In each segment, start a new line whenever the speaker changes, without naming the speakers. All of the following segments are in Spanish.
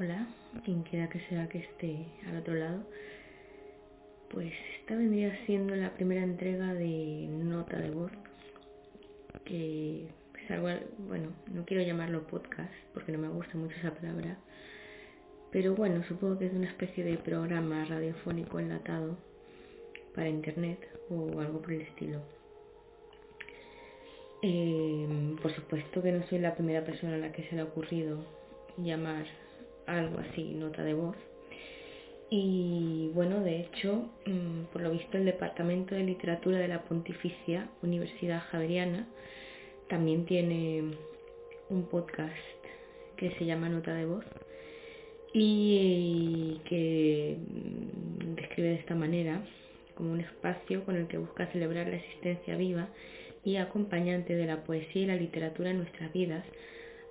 Hola, quien quiera que sea que esté al otro lado. Pues esta vendría siendo la primera entrega de Nota de Voz, que es algo, bueno, no quiero llamarlo podcast porque no me gusta mucho esa palabra, pero bueno, supongo que es una especie de programa radiofónico enlatado para internet o algo por el estilo. Eh, por supuesto que no soy la primera persona a la que se le ha ocurrido llamar algo así, nota de voz. Y bueno, de hecho, mm, por lo visto el Departamento de Literatura de la Pontificia Universidad Javeriana también tiene un podcast que se llama Nota de Voz y que mm, describe de esta manera como un espacio con el que busca celebrar la existencia viva y acompañante de la poesía y la literatura en nuestras vidas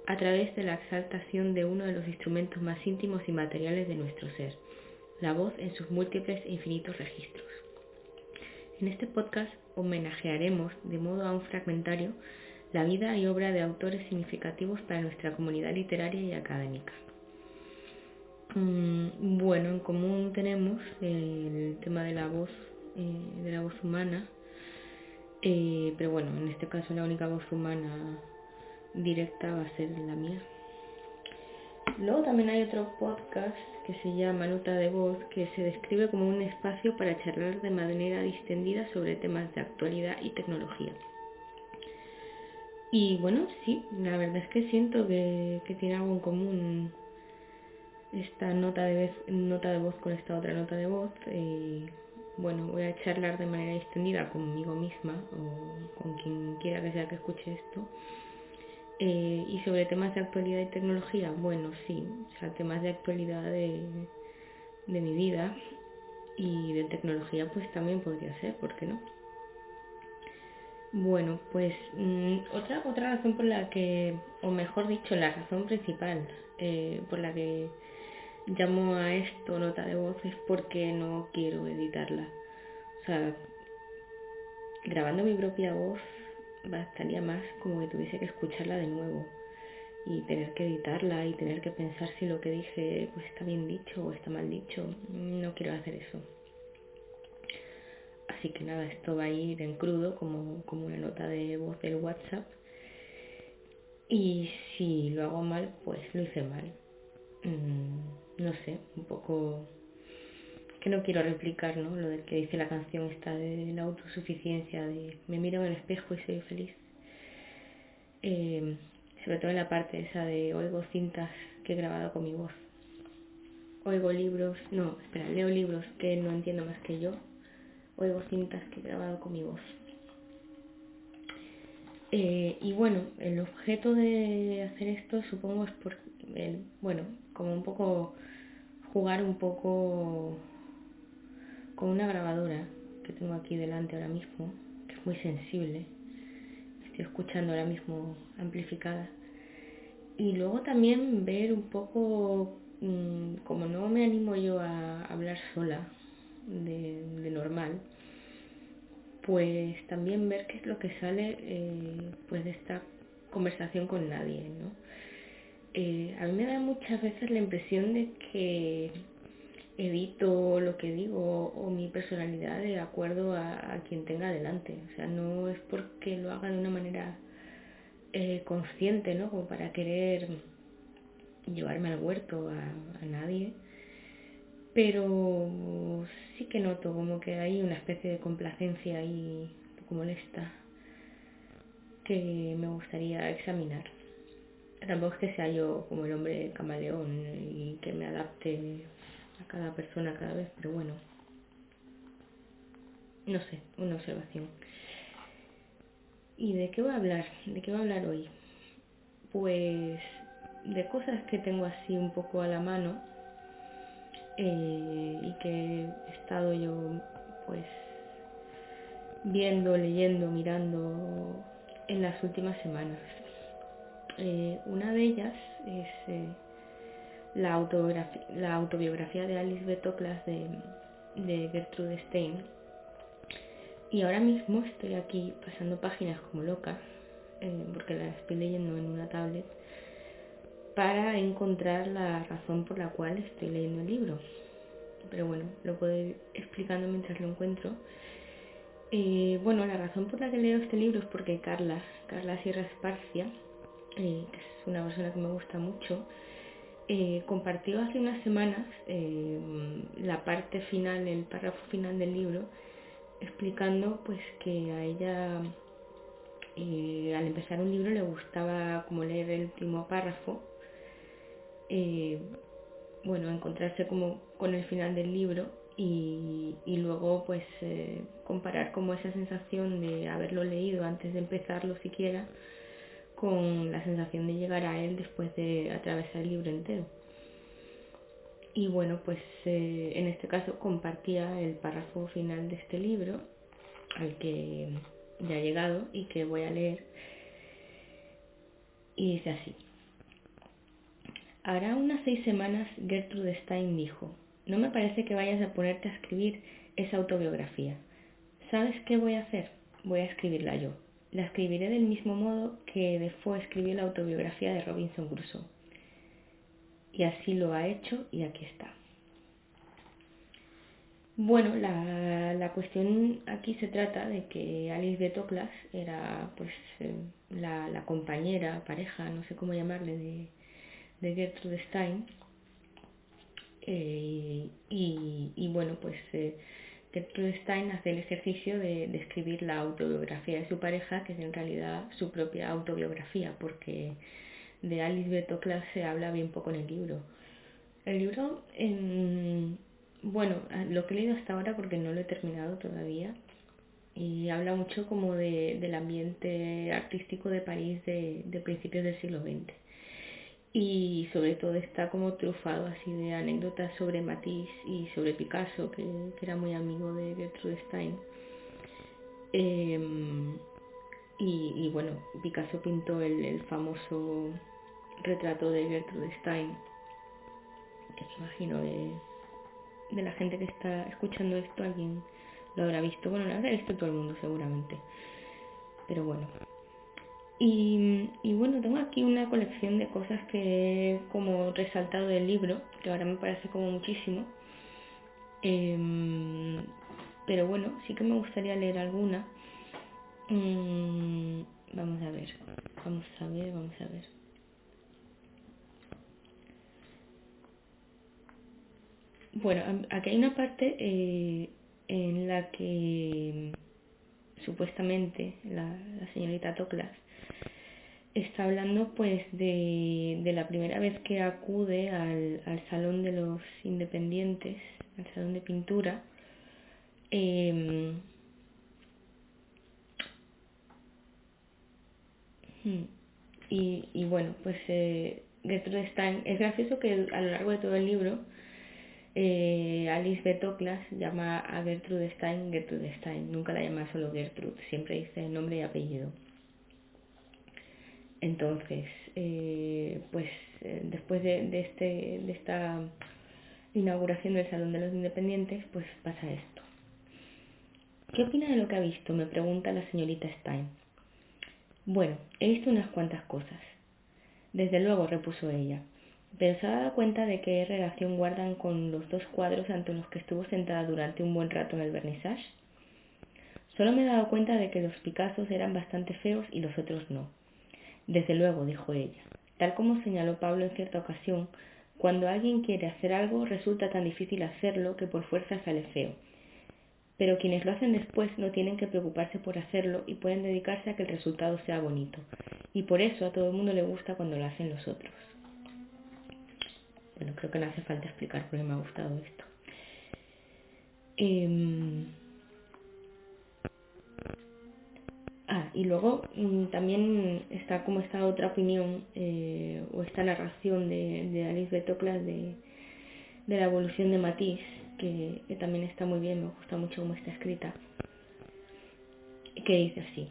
a través de la exaltación de uno de los instrumentos más íntimos y materiales de nuestro ser, la voz en sus múltiples e infinitos registros. En este podcast homenajearemos, de modo aún fragmentario, la vida y obra de autores significativos para nuestra comunidad literaria y académica. Mm, bueno, en común tenemos el tema de la voz, eh, de la voz humana, eh, pero bueno, en este caso la única voz humana directa va a ser la mía. Luego también hay otro podcast que se llama Nota de Voz, que se describe como un espacio para charlar de manera distendida sobre temas de actualidad y tecnología. Y bueno, sí, la verdad es que siento que, tiene algo en común esta nota de, nota de voz con esta otra nota de voz. Eh, bueno, voy a charlar de manera distendida conmigo misma o con quien quiera que sea que escuche esto eh, y sobre temas de actualidad y tecnología, bueno, sí, o sea, temas de actualidad de, mi vida y de tecnología, pues también podría ser, ¿por qué no? Bueno, pues mm, otra, otra razón por la que, o mejor dicho, la razón principal eh, por la que llamo a esto nota de voz es porque no quiero editarla. O sea, grabando mi propia voz bastaría más como que tuviese que escucharla de nuevo y tener que editarla y tener que pensar si lo que dije pues está bien dicho o está mal dicho. No quiero hacer eso. Así que nada, esto va a ir en crudo como, como una nota de voz del WhatsApp. Y si lo hago mal, pues lo hice mal. Mm, no sé, un poco que no quiero replicar, ¿no? Lo de que dice la canción esta de la autosuficiencia, de me miro en el espejo y soy feliz. Eh, sobre todo en la parte esa de oigo cintas que he grabado con mi voz. Oigo libros, no, espera, leo libros que no entiendo más que yo. Oigo cintas que he grabado con mi voz. Eh, y bueno, el objeto de hacer esto supongo es por, el, bueno, como un poco jugar un poco con una grabadora que tengo aquí delante ahora mismo, que es muy sensible. Estoy escuchando ahora mismo amplificada. Y luego también ver un poco, mm, como no me animo yo a hablar sola de, normal, pues también ver qué es lo que sale eh, pues de esta conversación con nadie, ¿no? Eh, a mí me da muchas veces la impresión de que evito lo que digo o mi personalidad de acuerdo a, quien tenga delante. O sea, no es porque lo haga de una manera eh, consciente, ¿no? Como para querer llevarme al huerto a, a nadie. Pero sí que noto como que hay una especie de complacencia ahí un poco molesta que me gustaría examinar. Tampoco es que sea yo como el hombre camaleón y que me adapte a cada persona cada vez, pero bueno, no sé, una observación. ¿Y de qué voy a hablar? ¿De qué voy a hablar hoy? Pues de cosas que tengo así un poco a la mano eh, y que he estado yo pues viendo, leyendo, mirando en las últimas semanas. Eh, una de ellas es eh, la, autobiografía, la autobiografía de Alice Betoclas de, de Gertrude Stein. Y ahora mismo estoy aquí pasando páginas como loca, eh, porque la estoy leyendo en una tablet. para encontrar la razón por la cual estoy leyendo el libro. Pero bueno, lo puedo ir explicando mientras lo encuentro. Eh, bueno, la razón por la que leo este libro es porque Carla, Carla Sierra Esparcia, eh, que es una persona que me gusta mucho, eh, compartió hace unas semanas la parte final, el párrafo final del libro, explicando pues que a ella al empezar un libro le gustaba como leer el último párrafo eh, bueno, encontrarse como con el final del libro y, luego pues eh, comparar como esa sensación de haberlo leído antes de empezarlo siquiera con la sensación de llegar a él después de atravesar el libro entero. Y bueno, pues eh, en este caso compartía el párrafo final de este libro al que ya ha llegado y que voy a leer. Y dice así. Hará unas seis semanas Gertrude Stein dijo, no me parece que vayas a ponerte a escribir esa autobiografía. ¿Sabes qué voy a hacer? Voy a escribirla yo. La escribiré del mismo modo que Defoe escribió la autobiografía de Robinson Crusoe. Y así lo ha hecho y aquí está. Bueno, la, la, cuestión aquí se trata de que Alice de Toklas era pues eh, la, la, compañera, pareja, no sé cómo llamarle, de, de Gertrude Stein. Eh, y, bueno, pues eh, Stein hace el ejercicio de, escribir la autobiografía de su pareja, que es en realidad su propia autobiografía, porque de Alice Betoclas se habla bien poco en el libro. El libro, bueno, lo que he leído hasta ahora porque no lo he terminado todavía, y habla mucho como de, del ambiente artístico de París de, de principios del siglo XX y sobre todo está como trufado así de anécdotas sobre Matisse y sobre Picasso, que, era muy amigo de Gertrude Stein. Em, y, bueno, Picasso pintó el, famoso retrato de Gertrude Stein, que me imagino de, de la gente que está escuchando esto, alguien lo habrá visto. Bueno, lo habrá visto todo el mundo seguramente. Pero bueno, y, bueno, tengo aquí una colección de cosas que he como resaltado del libro, que ahora me parece como muchísimo. Em, pero bueno, sí que me gustaría leer alguna. Mm, vamos a ver, vamos a ver, vamos a ver. Bueno, aquí hay una parte eh, en la que supuestamente la, la señorita Toklas está hablando pues de, la primera vez que acude al, Salón de los Independientes, al Salón de Pintura. Em, hmm, y, bueno, pues eh, Gertrude Stein, es gracioso que a lo largo de todo el libro eh, Alice Betoclas llama a Gertrude Stein Gertrude Stein, nunca la llama solo Gertrude, siempre dice nombre y apellido. Entonces, eh, pues eh, después de, este, de esta inauguración del Salón de los Independientes, pues pasa esto. ¿Qué opina de lo que ha visto? me pregunta la señorita Stein. Bueno, he visto unas cuantas cosas. Desde luego, repuso ella, pero se ha dado cuenta de qué relación guardan con los dos cuadros ante los que estuvo sentada durante un buen rato en el vernissage. Solo me he dado cuenta de que los Picassos eran bastante feos y los otros no. Desde luego, dijo ella. Tal como señaló Pablo en cierta ocasión, cuando alguien quiere hacer algo resulta tan difícil hacerlo que por fuerza sale feo. Pero quienes lo hacen después no tienen que preocuparse por hacerlo y pueden dedicarse a que el resultado sea bonito. Y por eso a todo el mundo le gusta cuando lo hacen los otros. Bueno, creo que no hace falta explicar por qué me ha gustado esto. Em, y luego mm, también está como esta otra opinión eh, o esta narración de, Alice Betoclas de, de la evolución de Matisse, que, que, también está muy bien, me gusta mucho cómo está escrita, que dice así.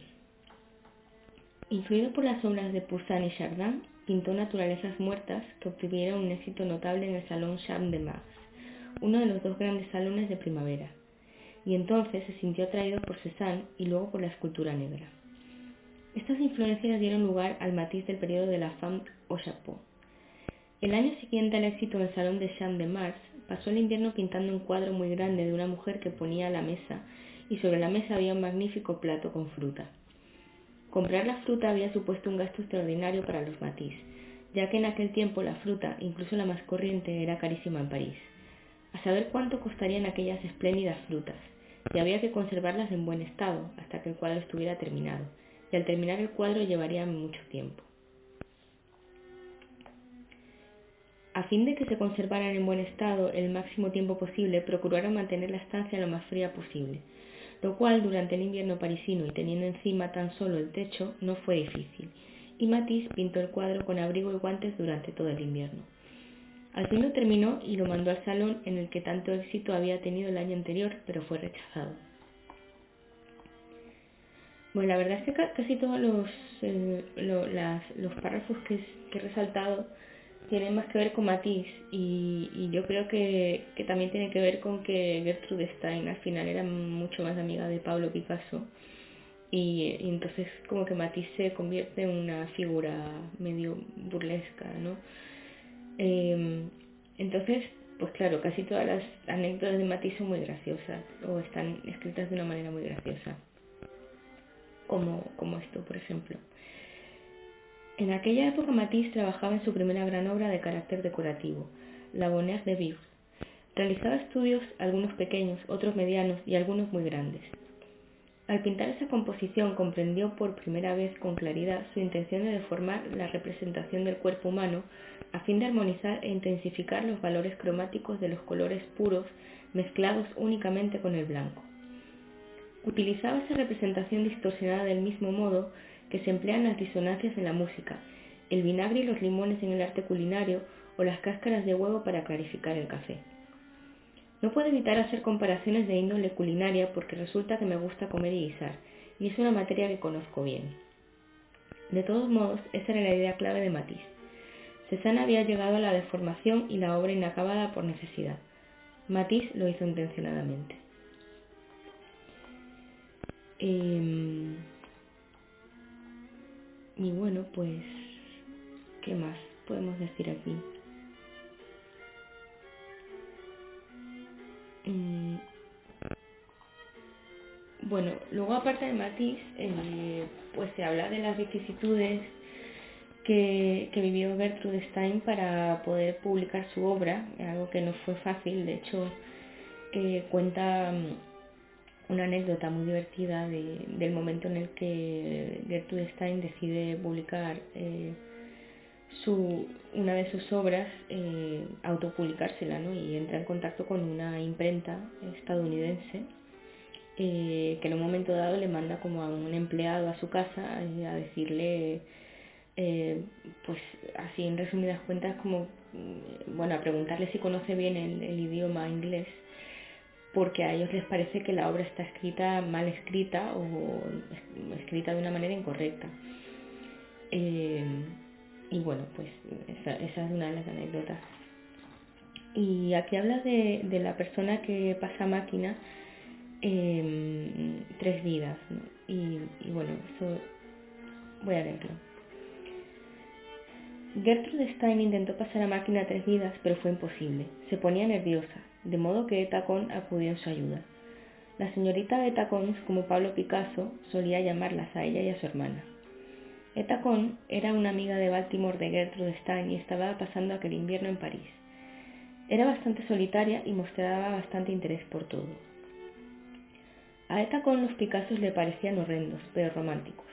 Influido por las obras de Poussin y Chardin, pintó naturalezas muertas que obtuvieron un éxito notable en el Salón Champ de Mars, uno de los dos grandes salones de primavera y entonces se sintió atraído por Cézanne y luego por la escultura negra. Estas influencias dieron lugar al matiz del periodo de la femme au chapeau. El año siguiente al éxito en el Salón de Champ de Mars, pasó el invierno pintando un cuadro muy grande de una mujer que ponía la mesa y sobre la mesa había un magnífico plato con fruta. Comprar la fruta había supuesto un gasto extraordinario para los Matisse, ya que en aquel tiempo la fruta, incluso la más corriente, era carísima en París. A saber cuánto costarían aquellas espléndidas frutas, y había que conservarlas en buen estado hasta que el cuadro estuviera terminado, y al terminar el cuadro llevaría mucho tiempo. A fin de que se conservaran en buen estado el máximo tiempo posible, procuraron mantener la estancia lo más fría posible, lo cual durante el invierno parisino y teniendo encima tan solo el techo no fue difícil, y Matisse pintó el cuadro con abrigo y guantes durante todo el invierno. Al fin lo terminó y lo mandó al salón en el que tanto éxito había tenido el año anterior, pero fue rechazado. Bueno, la verdad es que casi todos los, eh, los párrafos que he resaltado tiene más que ver con Matisse y, yo creo que, también tiene que ver con que Gertrude Stein al final era mucho más amiga de Pablo Picasso y, entonces como que Matisse se convierte en una figura medio burlesca, ¿no? Em, entonces, pues claro, casi todas las anécdotas de Matisse son muy graciosas o están escritas de una manera muy graciosa, como, esto, por ejemplo. En aquella época Matisse trabajaba en su primera gran obra de carácter decorativo, La Bonheur de Vivre. Realizaba estudios, algunos pequeños, otros medianos y algunos muy grandes. Al pintar esa composición comprendió por primera vez con claridad su intención de deformar la representación del cuerpo humano a fin de armonizar e intensificar los valores cromáticos de los colores puros mezclados únicamente con el blanco. Utilizaba esa representación distorsionada del mismo modo que se emplean las disonancias en la música, el vinagre y los limones en el arte culinario o las cáscaras de huevo para clarificar el café. No puedo evitar hacer comparaciones de índole culinaria porque resulta que me gusta comer y guisar, y es una materia que conozco bien. De todos modos, esa era la idea clave de Matisse. Cézanne había llegado a la deformación y la obra inacabada por necesidad. Matisse lo hizo intencionadamente. Em, y bueno, pues, ¿qué más podemos decir aquí? Mm, bueno, luego aparte de Matisse, eh, pues se habla de las vicisitudes que, vivió Gertrude Stein para poder publicar su obra, algo que no fue fácil, de hecho eh, cuenta una anécdota muy divertida del momento en el que Gertrude Stein decide publicar eh, su, una de sus obras, eh, autopublicársela, ¿no? y entra en contacto con una imprenta estadounidense eh, que en un momento dado le manda como a un empleado a su casa a decirle, pues así en resumidas cuentas, como, mm, bueno, a preguntarle si conoce bien el idioma inglés porque a ellos les parece que la obra está escrita mal escrita o escrita de una manera incorrecta. Eh, y bueno, pues esa, es una de las anécdotas. Y aquí habla de, la persona que pasa máquina em, tres vidas. Y, y bueno, eso voy a leerlo. Gertrude Stein intentó pasar a máquina tres vidas, pero fue imposible. Se ponía nerviosa, de modo que Etacón acudió en su ayuda. La señorita Etacón, como Pablo Picasso, solía llamarlas a ella y a su hermana. Etacón era una amiga de Baltimore de Gertrude Stein y estaba pasando aquel invierno en París. Era bastante solitaria y mostraba bastante interés por todo. A Etacón los Picassos le parecían horrendos, pero románticos.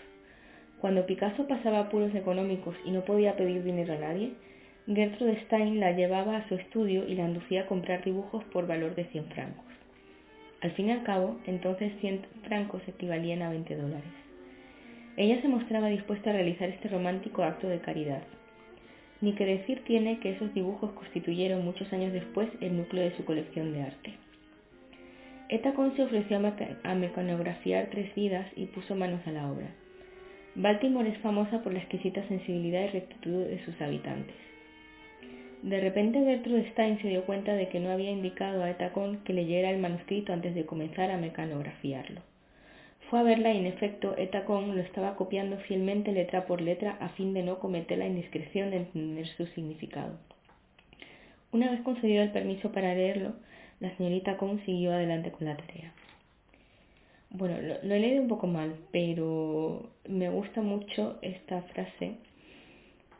Cuando Picasso pasaba apuros económicos y no podía pedir dinero a nadie, Gertrude Stein la llevaba a su estudio y la inducía a comprar dibujos por valor de 100 francos. Al fin y al cabo, entonces 100 francos equivalían a 20 dólares. Ella se mostraba dispuesta a realizar este romántico acto de caridad. Ni que decir tiene que esos dibujos constituyeron muchos años después el núcleo de su colección de arte. Etacon se ofreció a mecanografiar tres vidas y puso manos a la obra. Baltimore es famosa por la exquisita sensibilidad y rectitud de sus habitantes. De repente Gertrude Stein se dio cuenta de que no había indicado a Etacón que leyera el manuscrito antes de comenzar a mecanografiarlo. Fue a verla y en efecto Etacón lo estaba copiando fielmente letra por letra a fin de no cometer la indiscreción de entender su significado. Una vez concedido el permiso para leerlo, la señorita Con siguió adelante con la tarea. Bueno, lo, he leído un poco mal, pero me gusta mucho esta frase,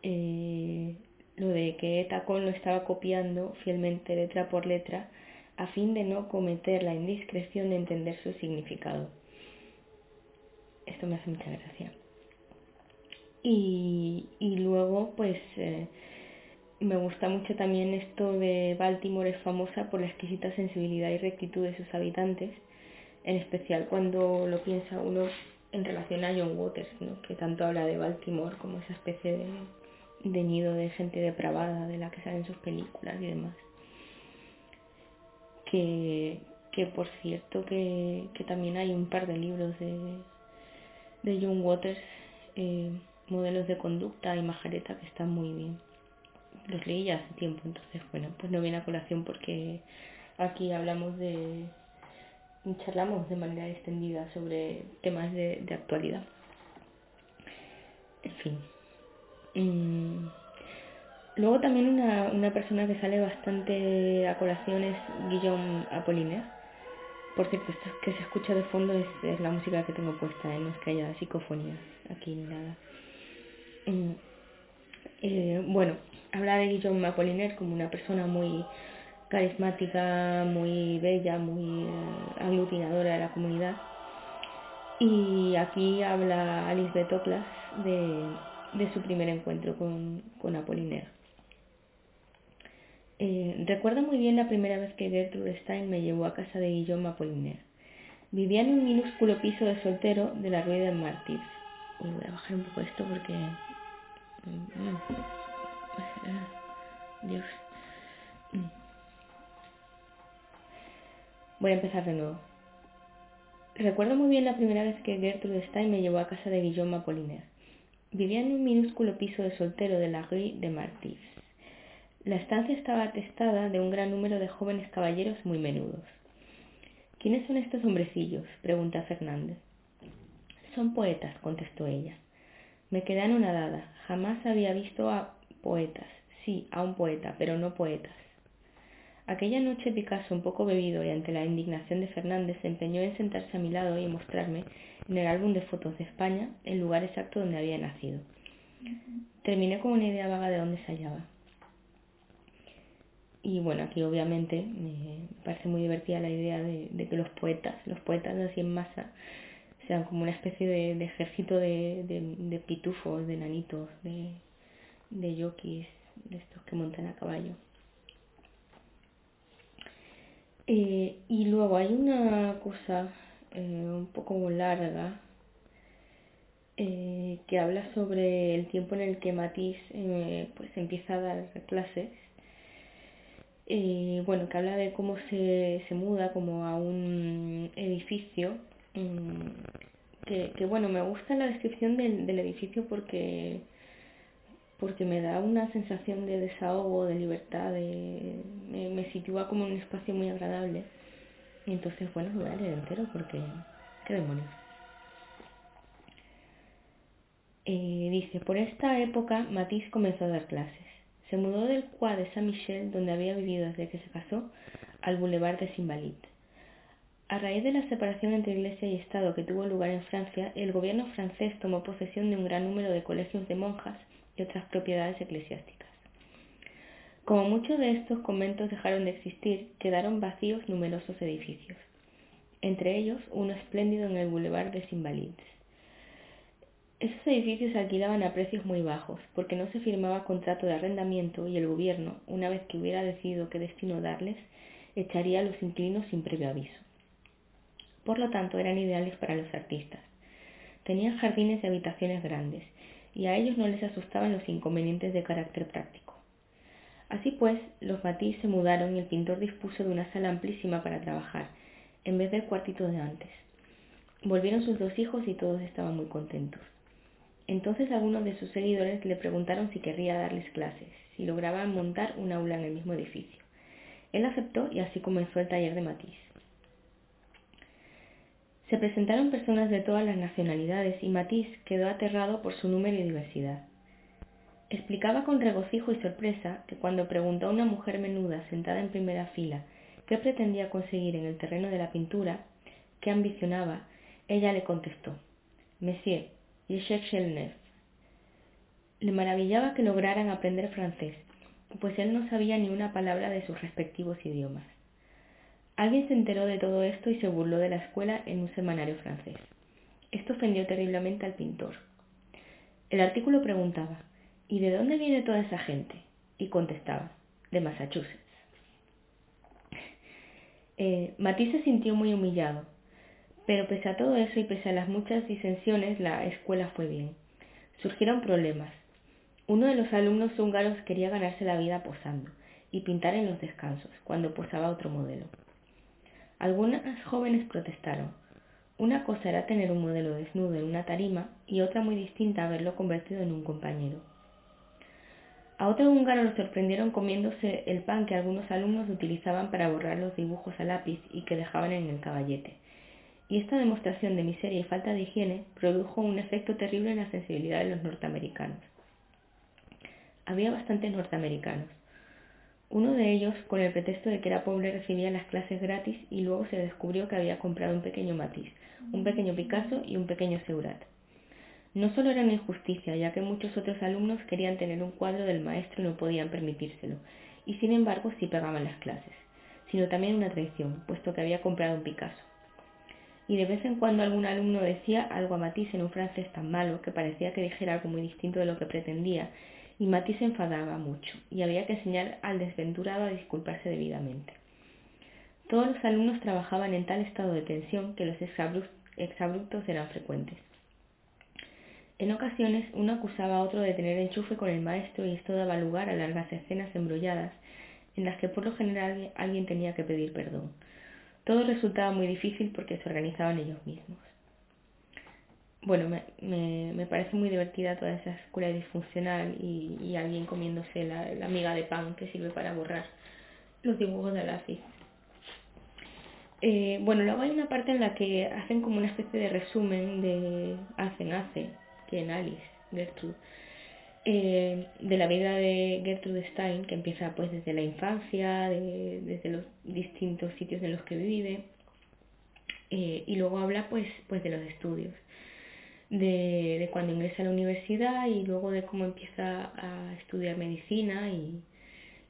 eh, lo de que Etacón lo estaba copiando fielmente letra por letra a fin de no cometer la indiscreción de entender su significado. Esto me hace mucha gracia. Y, y luego, pues, eh, me gusta mucho también esto de Baltimore es famosa por la exquisita sensibilidad y rectitud de sus habitantes, en especial cuando lo piensa uno en relación a John Waters, ¿no? que tanto habla de Baltimore como esa especie de, de nido de gente depravada de la que salen sus películas y demás. Que, que por cierto que, que también hay un par de libros de, de John Waters, eh, modelos de conducta y majareta que están muy bien. Los leí ya hace tiempo, entonces bueno, pues no viene a colación porque aquí hablamos de, charlamos de manera extendida sobre temas de, de actualidad. En fin. Luego también una, una persona que sale bastante a colación es Guillaume Apollinaire por cierto, esto que se escucha de fondo es, la música que tengo puesta, ¿eh? no es que haya psicofonías aquí ni nada. Eh, bueno, habla de Guillaume Apollinaire como una persona muy carismática, muy bella, muy eh, aglutinadora de la comunidad. Y aquí habla Alice Betoclas de, de su primer encuentro con, con. Eh, recuerdo muy bien la primera vez que Gertrude Stein me llevó a casa de Guillaume Apollinaire. Vivía en un minúsculo piso de soltero de la Rue de Martyrs. voy a bajar un poco esto porque... Mm, mm. Dios. Mm. Voy a empezar de nuevo. Recuerdo muy bien la primera vez que Gertrude Stein me llevó a casa de Guillaume Apollinaire. Vivía en un minúsculo piso de soltero de la Rue de Martyrs. La estancia estaba atestada de un gran número de jóvenes caballeros muy menudos. ¿Quiénes son estos hombrecillos? pregunta Fernández. Son poetas, contestó ella. Me quedé anonadada. Jamás había visto a poetas. Sí, a un poeta, pero no poetas. Aquella noche Picasso, un poco bebido y ante la indignación de Fernández, se empeñó en sentarse a mi lado y mostrarme en el álbum de fotos de España el lugar exacto donde había nacido. Terminé con una idea vaga de dónde se hallaba. Y bueno, aquí obviamente me parece muy divertida la idea de, que los poetas, los poetas así en masa, sean como una especie de, ejército de, de, pitufos, de nanitos, de, de yokis, de estos que montan a caballo. Eh, y luego hay una cosa eh, un poco larga eh, que habla sobre el tiempo en el que Matisse pues empieza a dar clases. Eh, bueno, que habla de cómo se, se muda como a un edificio, mm, que, que, bueno, me gusta la descripción del, del edificio porque porque me da una sensación de desahogo, de libertad, de, me, me sitúa como en un espacio muy agradable. Y entonces, bueno, lo voy a leer entero porque, qué demonios. Eh, dice, por esta época Matisse comenzó a dar clases. Se mudó del Croix de Saint-Michel, donde había vivido desde que se casó, al Boulevard de Invalides. A raíz de la separación entre Iglesia y Estado que tuvo lugar en Francia, el gobierno francés tomó posesión de un gran número de colegios de monjas y otras propiedades eclesiásticas. Como muchos de estos conventos dejaron de existir, quedaron vacíos numerosos edificios, entre ellos uno espléndido en el Boulevard de Invalides. Esos edificios se alquilaban a precios muy bajos, porque no se firmaba contrato de arrendamiento y el gobierno, una vez que hubiera decidido qué destino darles, echaría a los inquilinos sin previo aviso. Por lo tanto, eran ideales para los artistas. Tenían jardines y habitaciones grandes, y a ellos no les asustaban los inconvenientes de carácter práctico. Así pues, los Matisse se mudaron y el pintor dispuso de una sala amplísima para trabajar, en vez del cuartito de antes. Volvieron sus dos hijos y todos estaban muy contentos. Entonces algunos de sus seguidores le preguntaron si querría darles clases, si lograban montar un aula en el mismo edificio. Él aceptó y así comenzó el taller de Matisse. Se presentaron personas de todas las nacionalidades y Matisse quedó aterrado por su número y diversidad. Explicaba con regocijo y sorpresa que cuando preguntó a una mujer menuda sentada en primera fila qué pretendía conseguir en el terreno de la pintura, qué ambicionaba, ella le contestó, Monsieur, je cherche le neuf. Le maravillaba que lograran aprender francés, pues él no sabía ni una palabra de sus respectivos idiomas. Alguien se enteró de todo esto y se burló de la escuela en un semanario francés. Esto ofendió terriblemente al pintor. El artículo preguntaba, ¿y de dónde viene toda esa gente? Y contestaba, de Massachusetts. Eh, Matisse se sintió muy humillado, pero pese a todo eso y pese a las muchas disensiones, la escuela fue bien. Surgieron problemas. Uno de los alumnos húngaros quería ganarse la vida posando y pintar en los descansos, cuando posaba otro modelo. Algunas jóvenes protestaron. Una cosa era tener un modelo desnudo en una tarima y otra muy distinta haberlo convertido en un compañero. A otro húngaro lo sorprendieron comiéndose el pan que algunos alumnos utilizaban para borrar los dibujos a lápiz y que dejaban en el caballete. Y esta demostración de miseria y falta de higiene produjo un efecto terrible en la sensibilidad de los norteamericanos. Había bastantes norteamericanos, uno de ellos, con el pretexto de que era pobre, recibía las clases gratis y luego se descubrió que había comprado un pequeño Matisse, un pequeño Picasso y un pequeño Seurat. No solo era una injusticia, ya que muchos otros alumnos querían tener un cuadro del maestro y no podían permitírselo, y sin embargo sí pagaban las clases, sino también una traición, puesto que había comprado un Picasso. Y de vez en cuando algún alumno decía algo a Matisse en un francés tan malo que parecía que dijera algo muy distinto de lo que pretendía, y Mati se enfadaba mucho y había que enseñar al desventurado a disculparse debidamente. Todos los alumnos trabajaban en tal estado de tensión que los exabruptos eran frecuentes. En ocasiones uno acusaba a otro de tener enchufe con el maestro y esto daba lugar a largas escenas embrolladas en las que por lo general alguien tenía que pedir perdón. Todo resultaba muy difícil porque se organizaban ellos mismos bueno, me, me, parece muy divertida toda esa escuela disfuncional y, alguien comiéndose la, la, miga de pan que sirve para borrar los dibujos de lápiz. Eh, bueno, luego hay una parte en la que hacen como una especie de resumen de hacen hace, que en Alice, Gertrude, eh, de la vida de Gertrude Stein, que empieza pues desde la infancia, de, desde los distintos sitios en los que vive, eh, y luego habla pues, pues de los estudios de, de, cuando ingresa a la universidad y luego de cómo empieza a estudiar medicina y,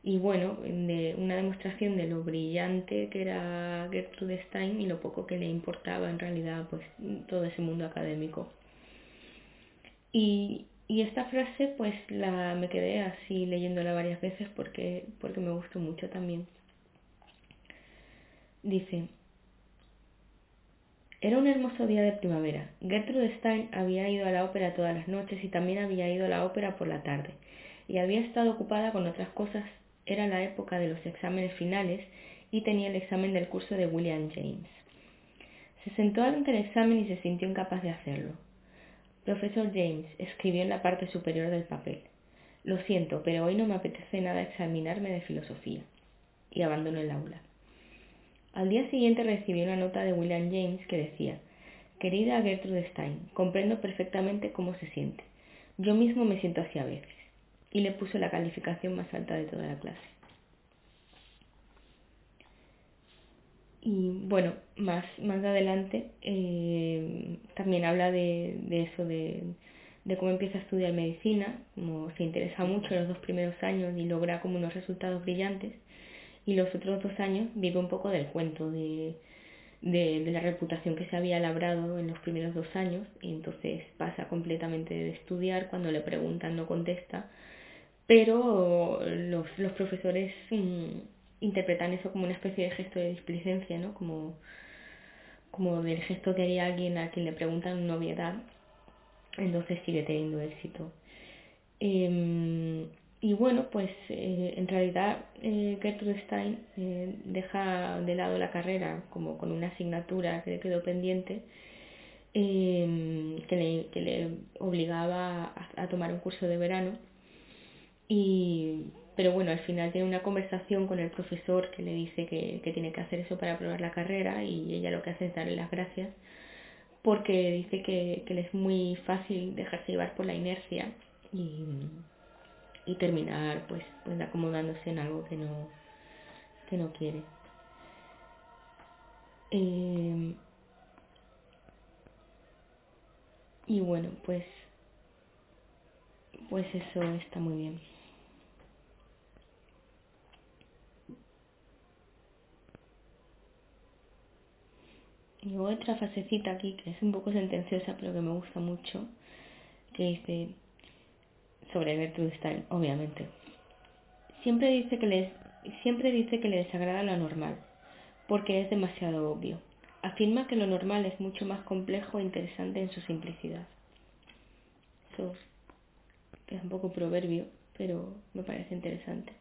y bueno, de una demostración de lo brillante que era Gertrude Stein y lo poco que le importaba en realidad pues todo ese mundo académico. Y, y esta frase pues la me quedé así leyéndola varias veces porque, porque me gustó mucho también. Dice, era un hermoso día de primavera. Gertrude Stein había ido a la ópera todas las noches y también había ido a la ópera por la tarde, y había estado ocupada con otras cosas. Era la época de los exámenes finales y tenía el examen del curso de William James. Se sentó ante el examen y se sintió incapaz de hacerlo. Profesor James escribió en la parte superior del papel. Lo siento, pero hoy no me apetece nada examinarme de filosofía. Y abandonó el aula. Al día siguiente recibí una nota de William James que decía, Querida Gertrude Stein, comprendo perfectamente cómo se siente. Yo mismo me siento así a veces. Y le puso la calificación más alta de toda la clase. Y bueno, más, más adelante eh, también habla de, eso, de, de, cómo empieza a estudiar medicina, como se interesa mucho en los dos primeros años y logra como unos resultados brillantes y los otros dos años vive un poco del cuento de, de, la reputación que se había labrado en los primeros dos años y entonces pasa completamente de estudiar, cuando le preguntan no contesta, pero los, los profesores mm, interpretan eso como una especie de gesto de displicencia, ¿no? Como, como del gesto que haría alguien a quien le preguntan novedad, entonces sigue teniendo éxito. Eh, y bueno, pues eh, en realidad eh, Gertrude Stein eh, deja de lado la carrera como con una asignatura que le quedó pendiente em, que, le, que, le, obligaba a, tomar un curso de verano. Y, pero bueno, al final tiene una conversación con el profesor que le dice que, que tiene que hacer eso para aprobar la carrera y ella lo que hace es darle las gracias porque dice que, que le es muy fácil dejarse llevar por la inercia y, y terminar pues, pues acomodándose en algo que no, que no quiere. Eh, y bueno, pues, pues eso está muy bien. Y otra frasecita aquí que es un poco sentenciosa pero que me gusta mucho, que dice sobre Gertrude Stein, obviamente. Siempre dice que les siempre dice que le desagrada lo normal, porque es demasiado obvio. Afirma que lo normal es mucho más complejo e interesante en su simplicidad. Eso es un poco proverbio, pero me parece interesante.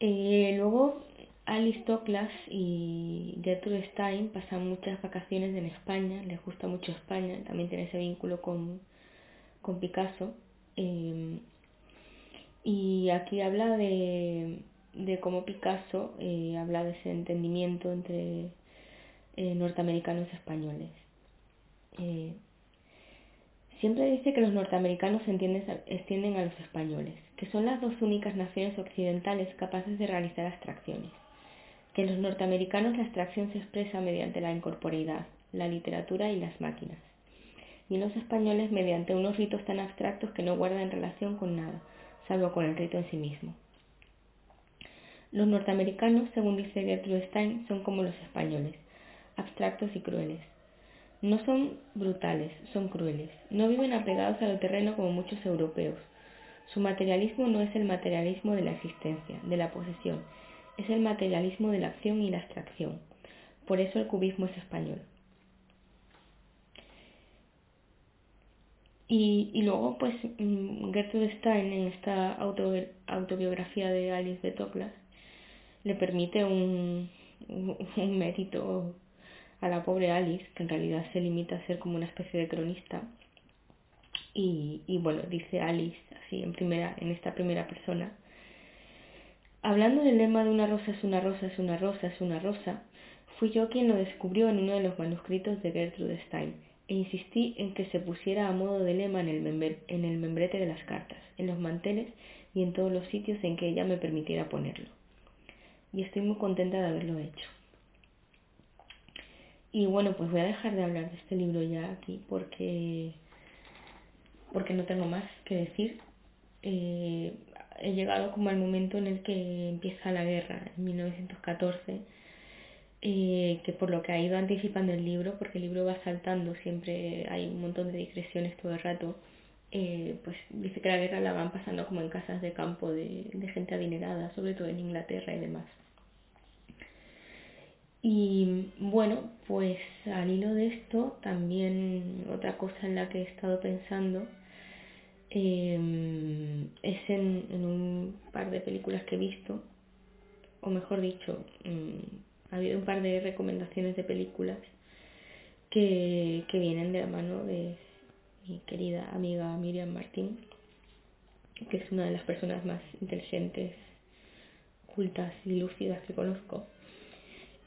Eh, luego Alice Toklas y Gertrude Stein pasan muchas vacaciones en España, les gusta mucho España, también tiene ese vínculo con, con Picasso. Eh, y aquí habla de, de cómo Picasso eh, habla de ese entendimiento entre eh, norteamericanos y españoles. Eh, siempre dice que los norteamericanos extienden a los españoles, que son las dos únicas naciones occidentales capaces de realizar abstracciones, que en los norteamericanos la abstracción se expresa mediante la incorporeidad, la literatura y las máquinas, y los españoles mediante unos ritos tan abstractos que no guardan relación con nada, salvo con el rito en sí mismo. Los norteamericanos, según dice Gertrude Stein, son como los españoles, abstractos y crueles. No son brutales, son crueles. No viven apegados a lo terreno como muchos europeos. Su materialismo no es el materialismo de la existencia, de la posesión, es el materialismo de la acción y la abstracción. Por eso el cubismo es español. Y, luego, pues, mm, Gertrude Stein, en esta autobiografía de Alice de Toklas, le permite un, un, mérito a la pobre Alice, que en realidad se limita a ser como una especie de cronista. Y, y bueno, dice Alice, así en, primera, en esta primera persona, hablando del lema de una rosa es una rosa, es una rosa, es una rosa, fui yo quien lo descubrió en uno de los manuscritos de Gertrude Stein e insistí en que se pusiera a modo de lema en el, membrete de las cartas, en los manteles y en todos los sitios en que ella me permitiera ponerlo. Y estoy muy contenta de haberlo hecho. Y bueno, pues voy a dejar de hablar de este libro ya aquí porque, porque no tengo más que decir. Eh, he llegado como al momento en el que empieza la guerra, en 1914 eh, que por lo que ha ido anticipando el libro, porque el libro va saltando, siempre hay un montón de digresiones todo el rato, eh, pues dice que la guerra la van pasando como en casas de campo de, gente adinerada, sobre todo en Inglaterra y demás. Y bueno, pues al hilo de esto, también otra cosa en la que he estado pensando eh, es en, un par de películas que he visto, o mejor dicho, mm, ha habido un par de recomendaciones de películas que, que vienen de la mano de mi querida amiga Miriam Martín, que es una de las personas más inteligentes, cultas y lúcidas que conozco.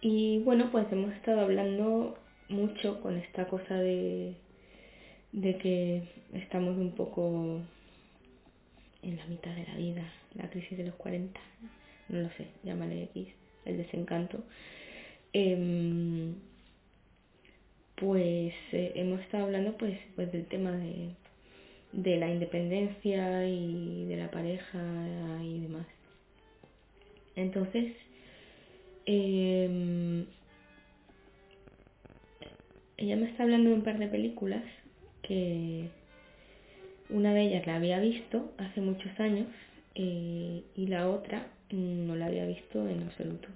Y bueno, pues hemos estado hablando mucho con esta cosa de, de que estamos un poco en la mitad de la vida, la crisis de los 40, no lo sé, llámale X el desencanto, em, pues eh, hemos estado hablando pues, pues del tema de, de la independencia y de la pareja y demás. Entonces, eh, ella me está hablando de un par de películas que una de ellas la había visto hace muchos años eh, y la otra no la había visto en absoluto.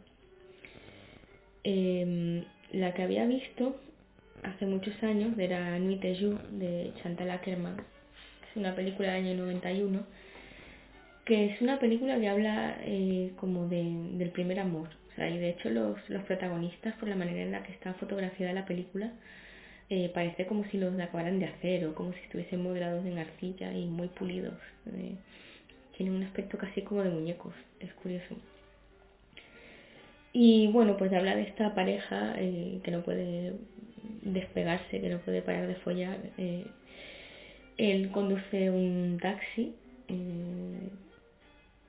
Em, la que había visto hace muchos años era Nuit et Jour de Chantal Ackerman, es una película del año 91, que es una película que habla eh, como de, del primer amor. O sea, y de hecho los, los protagonistas, por la manera en la que está fotografiada la película, eh, parece como si los acabaran de hacer o como si estuviesen modelados en arcilla y muy pulidos. Tiene un aspecto casi como de muñecos, es curioso. Y bueno, pues habla de esta pareja eh, que no puede despegarse, que no puede parar de follar. Eh, él conduce un taxi eh,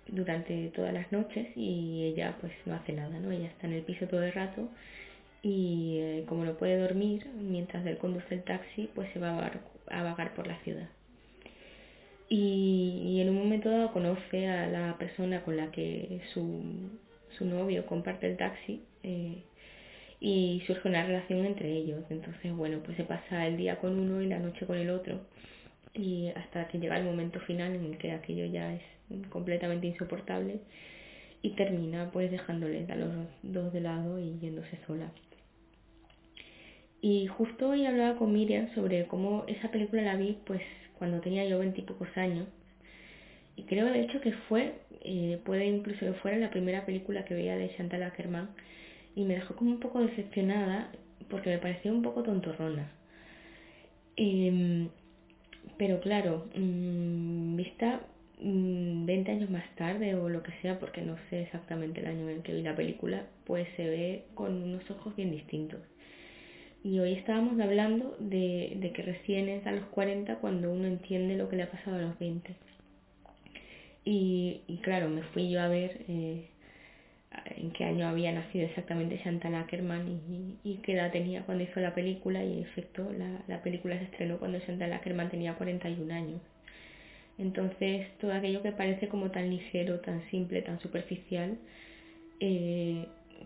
durante todas las noches y ella pues no hace nada, ¿no? Ella está en el piso todo el rato y como no puede dormir mientras él conduce el taxi pues se va a vagar por la ciudad. Y, y, en un momento dado conoce a la persona con la que su, su novio comparte el taxi eh, y surge una relación entre ellos. Entonces, bueno, pues se pasa el día con uno y la noche con el otro y hasta que llega el momento final en el que aquello ya es completamente insoportable y termina pues dejándoles a los dos de lado y yéndose sola. Y justo hoy hablaba con Miriam sobre cómo esa película la vi pues cuando tenía yo veintipocos años y creo de hecho que fue, eh, puede incluso que fuera la primera película que veía de Chantal Ackerman y me dejó como un poco decepcionada porque me pareció un poco tontorrona. Eh, pero claro, mmm, vista mmm, 20 años más tarde o lo que sea, porque no sé exactamente el año en el que vi la película, pues se ve con unos ojos bien distintos. Y hoy estábamos hablando de, de que recién es a los 40 cuando uno entiende lo que le ha pasado a los 20. Y, y claro, me fui yo a ver eh, en qué año había nacido exactamente Chantal Ackerman y, y, qué edad tenía cuando hizo la película y en efecto la, la película se estrenó cuando Chantal Ackerman tenía 41 años. Entonces todo aquello que parece como tan ligero, tan simple, tan superficial, eh,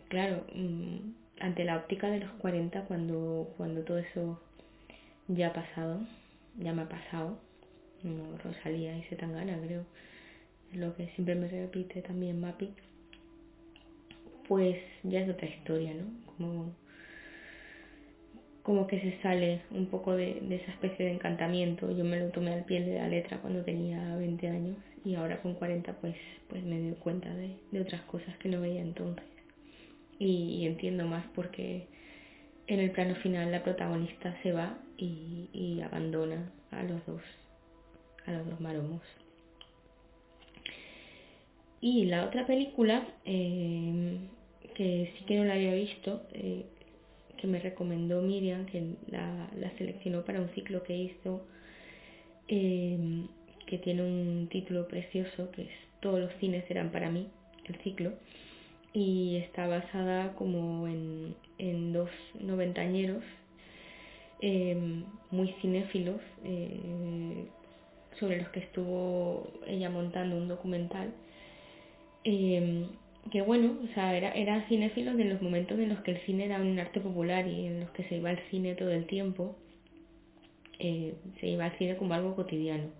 claro, mmm, ante la óptica de los 40 cuando, cuando todo eso ya ha pasado, ya me ha pasado, no Rosalía y Setangana creo, lo que siempre me repite también Mapi pues ya es otra historia, ¿no? Como, como que se sale un poco de, de, esa especie de encantamiento. Yo me lo tomé al pie de la letra cuando tenía 20 años y ahora con 40 pues, pues me doy cuenta de, de otras cosas que no veía entonces. Y, entiendo más porque en el plano final la protagonista se va y, abandona a los dos, a los dos maromos. Y la otra película, eh, que sí que no la había visto, eh, que me recomendó Miriam, que la, la, seleccionó para un ciclo que hizo, eh, que tiene un título precioso, que es Todos los cines eran para mí, el ciclo, y está basada como en, en dos noventañeros eh, muy cinéfilos, eh, sobre los que estuvo ella montando un documental. Eh, que bueno, o sea, era, era cinéfilo en los momentos en los que el cine era un arte popular y en los que se iba al cine todo el tiempo, eh, se iba al cine como algo cotidiano.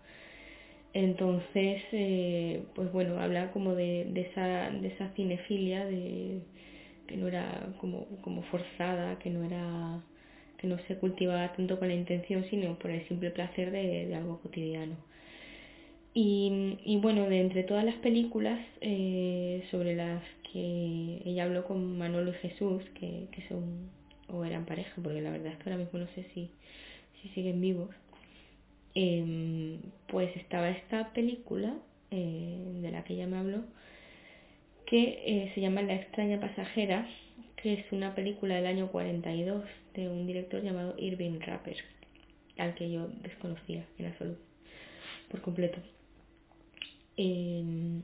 Entonces, eh, pues bueno, habla como de, de, esa, de esa cinefilia, de que no era como, como forzada, que no era que no se cultivaba tanto con la intención, sino por el simple placer de, de algo cotidiano. Y, y, bueno, de entre todas las películas eh, sobre las que ella habló con Manolo y Jesús, que, que son o eran pareja, porque la verdad es que ahora mismo no sé si, si siguen vivos, eh, pues estaba esta película eh, de la que ella me habló, que eh, se llama La extraña pasajera, que es una película del año 42 de un director llamado Irving Rapper, al que yo desconocía en absoluto, por completo. Eh,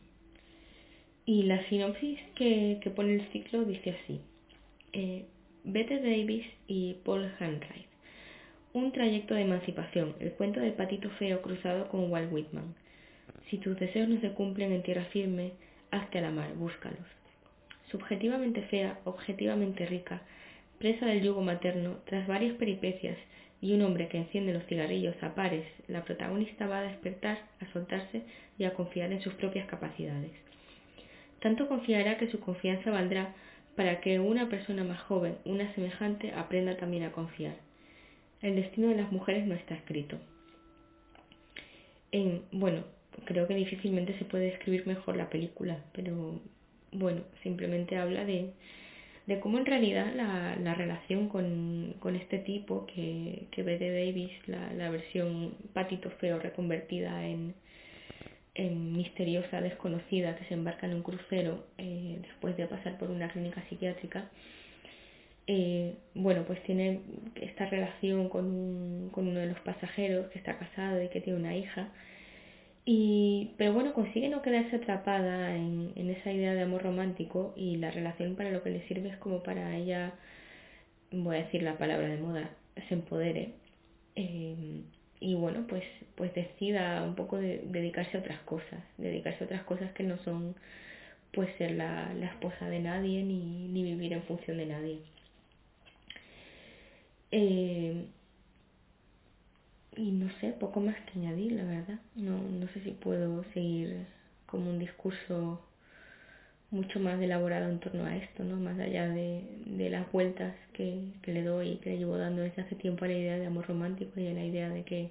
y la sinopsis que, que, pone el ciclo dice así. Eh, Bette Davis y Paul Hanraid. Un trayecto de emancipación, el cuento del patito feo cruzado con Walt Whitman. Si tus deseos no se cumplen en tierra firme, hazte a la mar, búscalos. Subjetivamente fea, objetivamente rica, presa del yugo materno, tras varias peripecias y un hombre que enciende los cigarrillos a pares, la protagonista va a despertar, a soltarse y a confiar en sus propias capacidades. Tanto confiará que su confianza valdrá para que una persona más joven, una semejante, aprenda también a confiar. El destino de las mujeres no está escrito. En, bueno, creo que difícilmente se puede escribir mejor la película, pero bueno, simplemente habla de, de cómo en realidad la, la relación con, este tipo que, que Bette Davis, la, la versión patito feo reconvertida en, misteriosa, desconocida, que se embarca en un crucero eh, después de pasar por una clínica psiquiátrica, eh, bueno, pues tiene esta relación con, con uno de los pasajeros que está casado y que tiene una hija. Y, pero bueno, consigue no quedarse atrapada en, en, esa idea de amor romántico y la relación para lo que le sirve es como para ella, voy a decir la palabra de moda, se empodere. Eh, y bueno, pues, pues decida un poco de dedicarse a otras cosas, dedicarse a otras cosas que no son pues ser la, la esposa de nadie ni, ni vivir en función de nadie. Eh, y no sé, poco más que añadir, la verdad. No, no sé si puedo seguir como un discurso mucho más elaborado en torno a esto, ¿no? Más allá de, de las vueltas que, que, le doy y que le llevo dando desde hace tiempo a la idea de amor romántico y a la idea de que,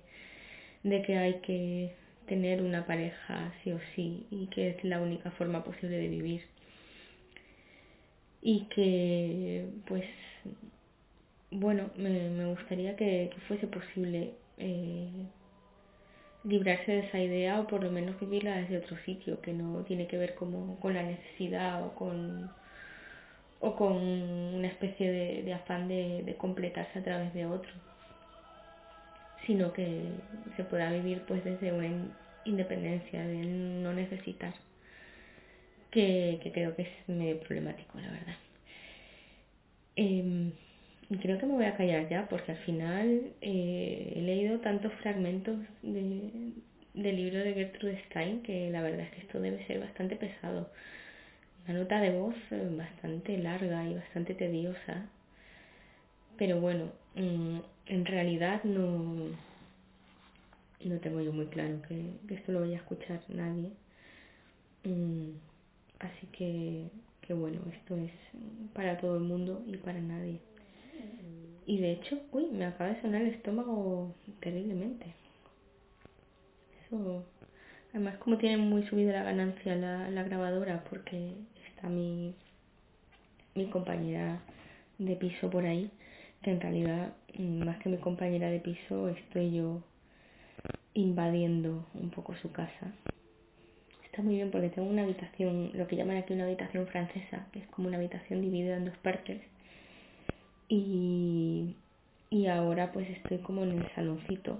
de que hay que tener una pareja sí o sí y que es la única forma posible de vivir. Y que, pues, bueno, me, me gustaría que, fuese posible eh, librarse de esa idea o por lo menos vivirla desde otro sitio que no tiene que ver como con la necesidad o con o con una especie de, afán de, completarse a través de otro sino que se pueda vivir pues desde una independencia de no necesitar que, que creo que es medio problemático la verdad. Eh, creo que me voy a callar ya porque al final eh, he leído tantos fragmentos de, del libro de Gertrude Stein que la verdad es que esto debe ser bastante pesado. Una nota de voz eh, bastante larga y bastante tediosa. Pero bueno, mmm, en realidad no, no tengo yo muy claro que, que esto lo vaya a escuchar nadie. Mm, así que, que bueno, esto es para todo el mundo y para nadie. Y de hecho, uy, me acaba de sonar el estómago terriblemente. Eso, además como tiene muy subida la ganancia la, la grabadora porque está mi, mi compañera de piso por ahí, que en realidad mm, más que mi compañera de piso estoy yo invadiendo un poco su casa. Está muy bien porque tengo una habitación, lo que llaman aquí una habitación francesa, que es como una habitación dividida en dos partes y, y ahora pues estoy como en el saloncito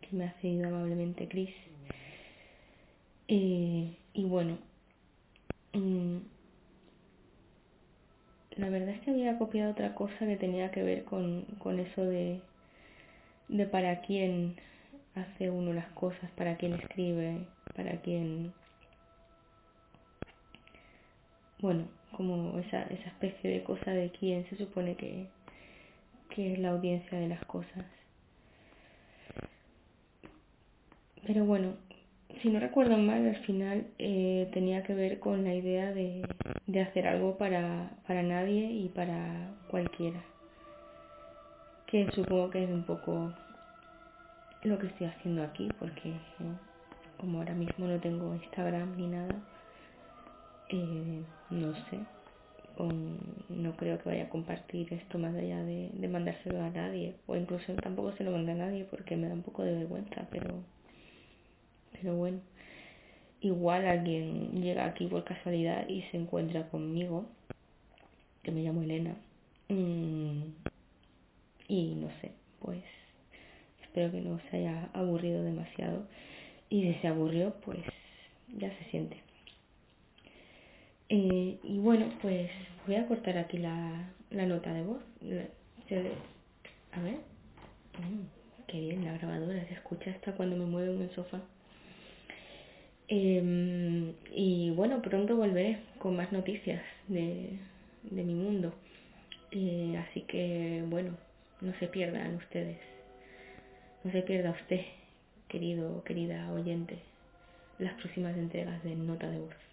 que me ha cedido amablemente Chris. Eh, y bueno, mmm, la verdad es que había copiado otra cosa que tenía que ver con, con eso de, de para quién hace uno las cosas, para quién escribe, para quién... Bueno, como esa, esa especie de cosa de quién se supone que, que es la audiencia de las cosas. Pero bueno, si no recuerdo mal, al final eh, tenía que ver con la idea de, de hacer algo para, para nadie y para cualquiera. Que supongo que es un poco lo que estoy haciendo aquí, porque como ahora mismo no tengo Instagram ni nada, eh, no sé, no creo que vaya a compartir esto más allá de, de mandárselo a nadie, o incluso tampoco se lo manda a nadie porque me da un poco de vergüenza, pero, pero bueno, igual alguien llega aquí por casualidad y se encuentra conmigo, que me llamo Elena, mmm, y no sé, pues espero que no se haya aburrido demasiado, y si se aburrió, pues ya se siente. Eh, y bueno, pues voy a cortar aquí la, la nota de voz. A ver. Mm, qué bien, la grabadora se escucha hasta cuando me muevo en el sofá. Eh, y bueno, pronto volveré con más noticias de, de mi mundo. Eh, así que bueno, no se pierdan ustedes. No se pierda usted, querido querida oyente, las próximas entregas de Nota de Voz.